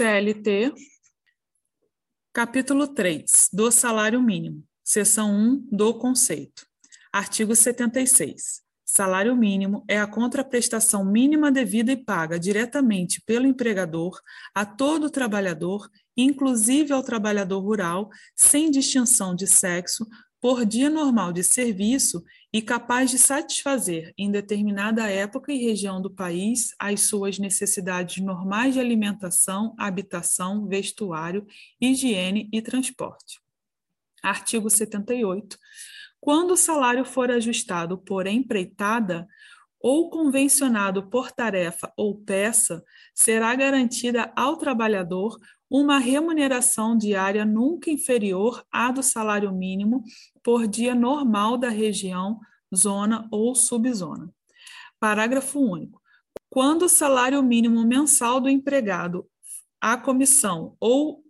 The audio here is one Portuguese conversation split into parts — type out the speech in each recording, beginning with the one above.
CLT, capítulo 3, do salário mínimo, seção 1 do conceito. Artigo 76. Salário mínimo é a contraprestação mínima devida e paga diretamente pelo empregador a todo trabalhador, inclusive ao trabalhador rural, sem distinção de sexo, por dia normal de serviço e capaz de satisfazer, em determinada época e região do país, as suas necessidades normais de alimentação, habitação, vestuário, higiene e transporte. Artigo 78. Quando o salário for ajustado por empreitada, ou convencionado por tarefa ou peça, será garantida ao trabalhador uma remuneração diária nunca inferior à do salário mínimo por dia normal da região, zona ou subzona. Parágrafo único. Quando o salário mínimo mensal do empregado, a comissão ou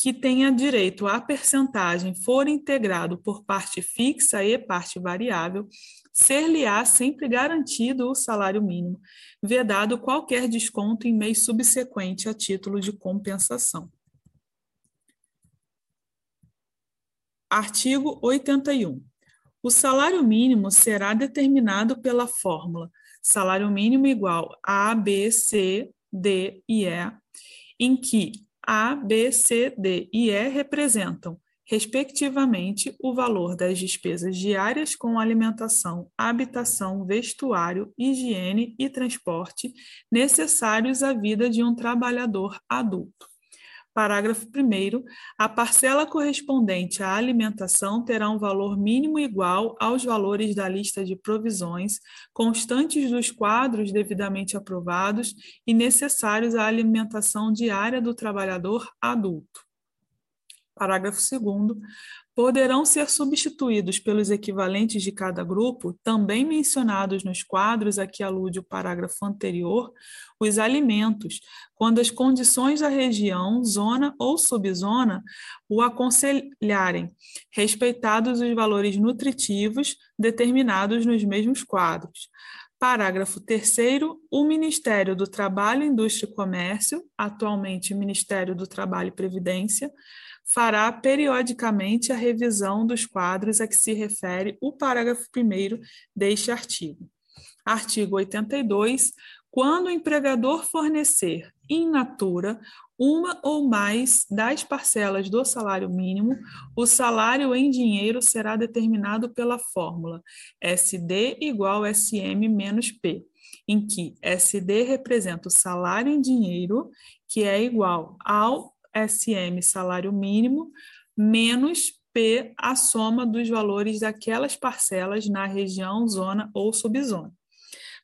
que tenha direito à percentagem for integrado por parte fixa e parte variável, ser-lhe-á sempre garantido o salário mínimo, vedado qualquer desconto em mês subsequente a título de compensação. Artigo 81. O salário mínimo será determinado pela fórmula salário mínimo igual a B, C, D e E, em que a, B, C, D e E representam, respectivamente, o valor das despesas diárias com alimentação, habitação, vestuário, higiene e transporte necessários à vida de um trabalhador adulto. Parágrafo 1. A parcela correspondente à alimentação terá um valor mínimo igual aos valores da lista de provisões, constantes dos quadros devidamente aprovados e necessários à alimentação diária do trabalhador adulto. Parágrafo 2 poderão ser substituídos pelos equivalentes de cada grupo, também mencionados nos quadros a que alude o parágrafo anterior, os alimentos, quando as condições da região, zona ou subzona o aconselharem, respeitados os valores nutritivos determinados nos mesmos quadros. Parágrafo 3 o Ministério do Trabalho, Indústria e Comércio, atualmente Ministério do Trabalho e Previdência, fará periodicamente a revisão dos quadros a que se refere o parágrafo 1 deste artigo. Artigo 82. Quando o empregador fornecer in natura uma ou mais das parcelas do salário mínimo, o salário em dinheiro será determinado pela fórmula SD igual SM menos P, em que SD representa o salário em dinheiro, que é igual ao SM, salário mínimo, menos P, a soma dos valores daquelas parcelas na região, zona ou subzona.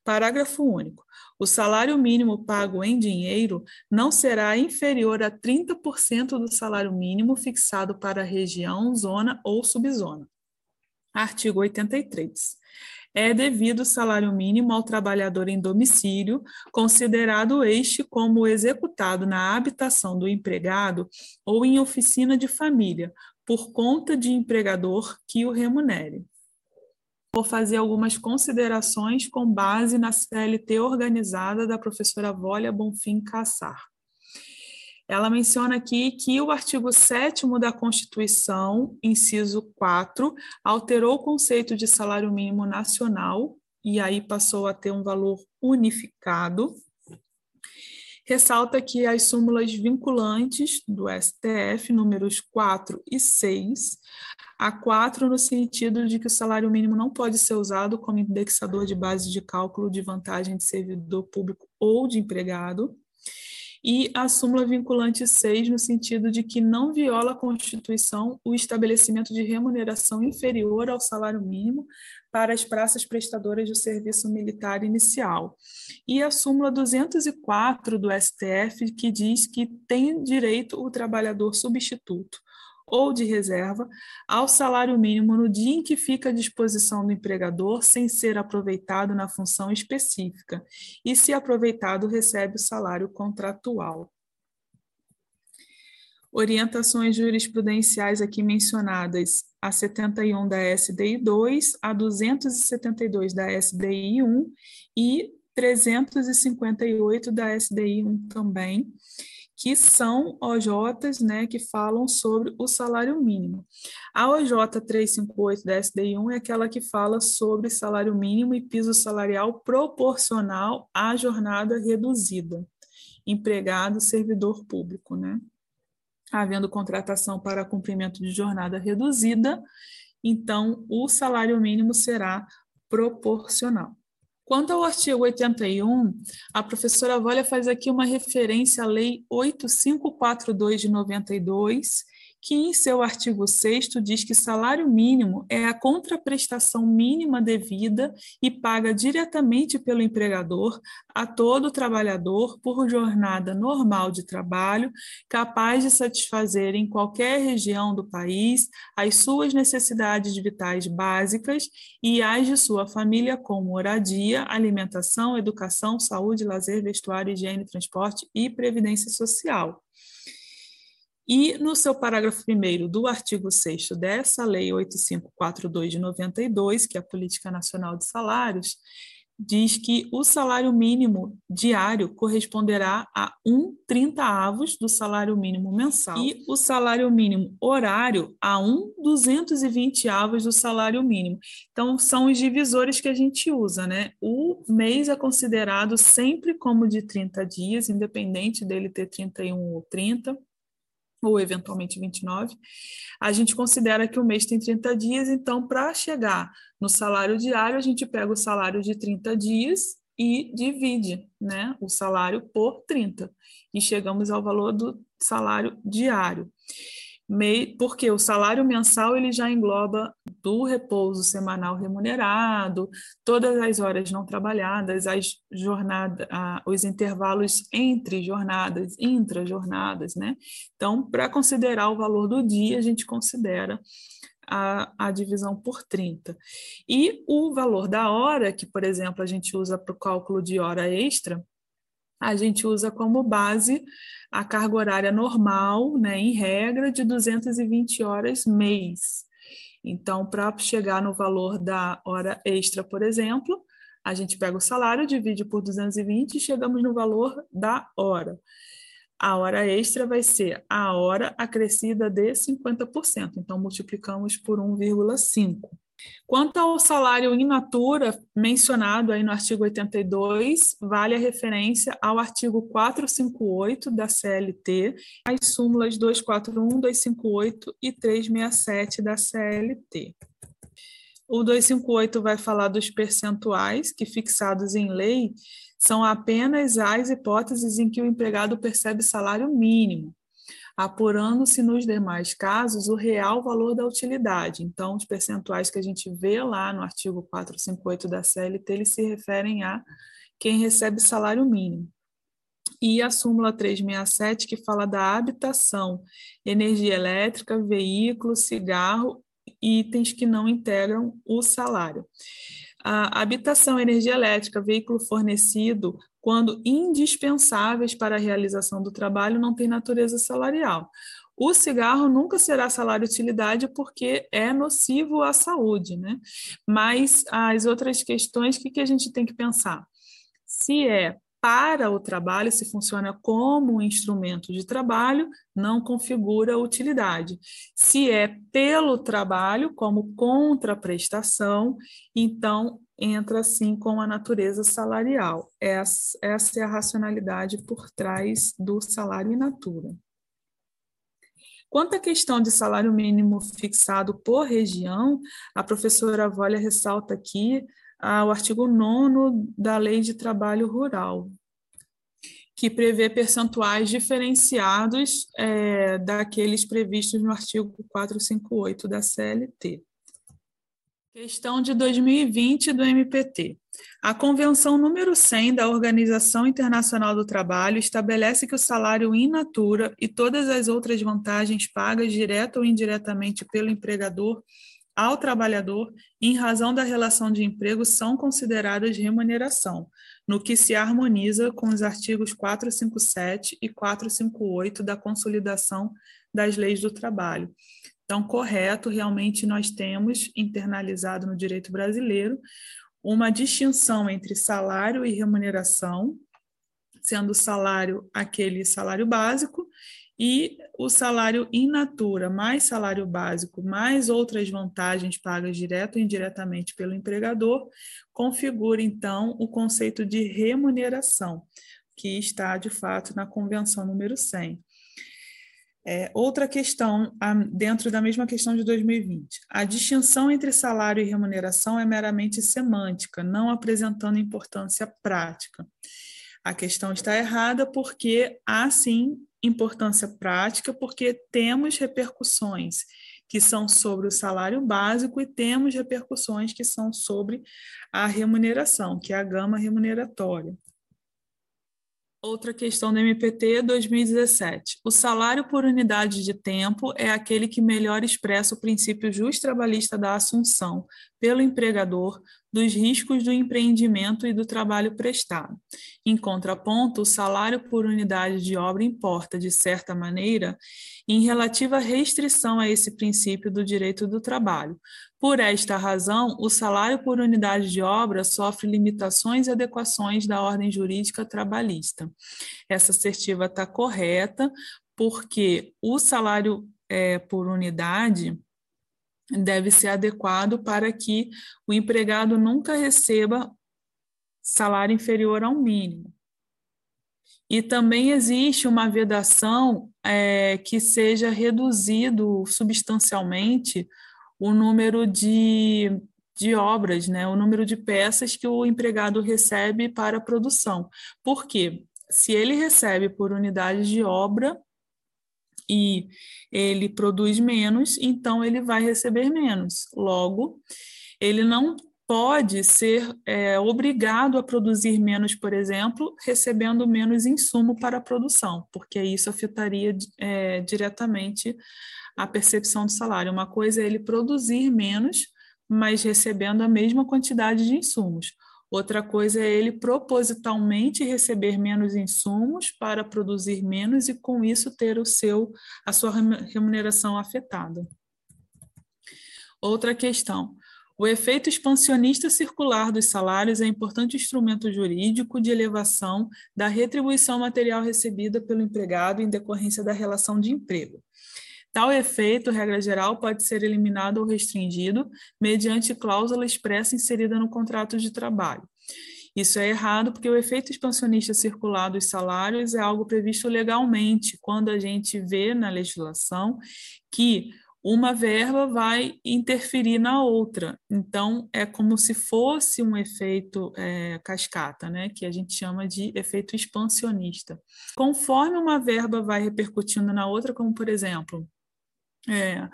Parágrafo único. O salário mínimo pago em dinheiro não será inferior a 30% do salário mínimo fixado para a região, zona ou subzona. Artigo 83 é devido o salário mínimo ao trabalhador em domicílio, considerado este como executado na habitação do empregado ou em oficina de família, por conta de empregador que o remunere. Vou fazer algumas considerações com base na CLT organizada da professora Vólia Bonfim Cassar. Ela menciona aqui que o artigo 7 da Constituição, inciso 4, alterou o conceito de salário mínimo nacional e aí passou a ter um valor unificado. Ressalta que as súmulas vinculantes do STF, números 4 e 6, a 4 no sentido de que o salário mínimo não pode ser usado como indexador de base de cálculo de vantagem de servidor público ou de empregado, e a súmula vinculante 6, no sentido de que não viola a Constituição o estabelecimento de remuneração inferior ao salário mínimo para as praças prestadoras do serviço militar inicial. E a súmula 204 do STF, que diz que tem direito o trabalhador substituto ou de reserva ao salário mínimo no dia em que fica à disposição do empregador sem ser aproveitado na função específica, e se aproveitado, recebe o salário contratual. Orientações jurisprudenciais aqui mencionadas, a 71 da SDI 2, a 272 da SDI 1 e 358 da SDI 1 também, que são OJs né, que falam sobre o salário mínimo. A OJ 358 da SDI1 é aquela que fala sobre salário mínimo e piso salarial proporcional à jornada reduzida, empregado servidor público, né? Havendo contratação para cumprimento de jornada reduzida, então o salário mínimo será proporcional. Quanto ao artigo 81, a professora Volha faz aqui uma referência à Lei 8542 de 92, que em seu artigo 6 diz que salário mínimo é a contraprestação mínima devida e paga diretamente pelo empregador a todo trabalhador por jornada normal de trabalho, capaz de satisfazer em qualquer região do país as suas necessidades vitais básicas e as de sua família, como moradia, alimentação, educação, saúde, lazer, vestuário, higiene, transporte e previdência social. E no seu parágrafo 1 do artigo 6 dessa Lei 8542 de 92, que é a Política Nacional de Salários, diz que o salário mínimo diário corresponderá a um avos do salário mínimo mensal e o salário mínimo horário a um avos do salário mínimo. Então, são os divisores que a gente usa, né? O mês é considerado sempre como de 30 dias, independente dele ter 31 ou 30 ou eventualmente 29, a gente considera que o mês tem 30 dias, então, para chegar no salário diário, a gente pega o salário de 30 dias e divide né, o salário por 30, e chegamos ao valor do salário diário porque o salário mensal ele já engloba do repouso semanal remunerado, todas as horas não trabalhadas, as jornadas, os intervalos entre jornadas, intra-jornadas, né? Então, para considerar o valor do dia, a gente considera a, a, divisão por 30. E o valor da hora, que, por exemplo, a gente usa para o cálculo de hora extra, a gente usa como base a carga horária normal, né, em regra, de 220 horas mês. Então, para chegar no valor da hora extra, por exemplo, a gente pega o salário, divide por 220 e chegamos no valor da hora. A hora extra vai ser a hora acrescida de 50%, então multiplicamos por 1,5. Quanto ao salário in natura, mencionado aí no artigo 82, vale a referência ao artigo 458 da CLT, as súmulas 241, 258 e 367 da CLT. O 258 vai falar dos percentuais que, fixados em lei, são apenas as hipóteses em que o empregado percebe salário mínimo, apurando-se nos demais casos o real valor da utilidade. Então, os percentuais que a gente vê lá no artigo 458 da CLT, eles se referem a quem recebe salário mínimo. E a súmula 367, que fala da habitação, energia elétrica, veículo, cigarro, itens que não integram o salário. A habitação, energia elétrica, veículo fornecido, quando indispensáveis para a realização do trabalho, não tem natureza salarial. O cigarro nunca será salário-utilidade porque é nocivo à saúde, né? Mas as outras questões, o que, que a gente tem que pensar? Se é para o trabalho, se funciona como um instrumento de trabalho, não configura utilidade. Se é pelo trabalho, como contraprestação, então entra assim com a natureza salarial. Essa, essa é a racionalidade por trás do salário in natura. Quanto à questão de salário mínimo fixado por região, a professora Volha ressalta aqui ah, o artigo 9 da Lei de Trabalho Rural, que prevê percentuais diferenciados é, daqueles previstos no artigo 458 da CLT. Questão de 2020 do MPT. A Convenção número 100 da Organização Internacional do Trabalho estabelece que o salário in natura e todas as outras vantagens pagas direta ou indiretamente pelo empregador ao trabalhador em razão da relação de emprego são consideradas remuneração, no que se harmoniza com os artigos 457 e 458 da Consolidação das Leis do Trabalho, então, correto, realmente nós temos internalizado no direito brasileiro uma distinção entre salário e remuneração, sendo salário aquele salário básico, e o salário in natura, mais salário básico, mais outras vantagens pagas direto ou indiretamente pelo empregador, configura então o conceito de remuneração, que está de fato na convenção número 100. É, outra questão, dentro da mesma questão de 2020. A distinção entre salário e remuneração é meramente semântica, não apresentando importância prática. A questão está errada porque há sim importância prática, porque temos repercussões que são sobre o salário básico e temos repercussões que são sobre a remuneração, que é a gama remuneratória. Outra questão do MPT 2017. O salário por unidade de tempo é aquele que melhor expressa o princípio justo trabalhista da assunção pelo empregador dos riscos do empreendimento e do trabalho prestado. Em contraponto, o salário por unidade de obra importa, de certa maneira, em relativa restrição a esse princípio do direito do trabalho. Por esta razão, o salário por unidade de obra sofre limitações e adequações da ordem jurídica trabalhista. Essa assertiva está correta, porque o salário é, por unidade deve ser adequado para que o empregado nunca receba salário inferior ao mínimo. E também existe uma vedação é, que seja reduzido substancialmente o número de, de obras, né, o número de peças que o empregado recebe para a produção. Por quê? Se ele recebe por unidade de obra, e ele produz menos, então ele vai receber menos. Logo, ele não pode ser é, obrigado a produzir menos, por exemplo, recebendo menos insumo para a produção, porque isso afetaria é, diretamente a percepção do salário. Uma coisa é ele produzir menos, mas recebendo a mesma quantidade de insumos. Outra coisa é ele propositalmente receber menos insumos para produzir menos e com isso ter o seu a sua remuneração afetada. Outra questão. O efeito expansionista circular dos salários é importante instrumento jurídico de elevação da retribuição material recebida pelo empregado em decorrência da relação de emprego. Tal efeito, regra geral, pode ser eliminado ou restringido mediante cláusula expressa inserida no contrato de trabalho. Isso é errado porque o efeito expansionista circular dos salários é algo previsto legalmente, quando a gente vê na legislação que uma verba vai interferir na outra. Então, é como se fosse um efeito é, cascata, né? que a gente chama de efeito expansionista. Conforme uma verba vai repercutindo na outra, como por exemplo, é,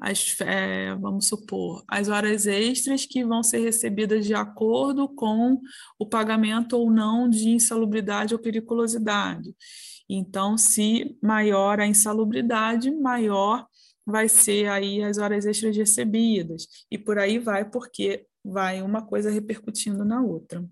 as, é, vamos supor, as horas extras que vão ser recebidas de acordo com o pagamento ou não de insalubridade ou periculosidade. Então, se maior a insalubridade, maior vai ser aí as horas extras recebidas. E por aí vai, porque vai uma coisa repercutindo na outra.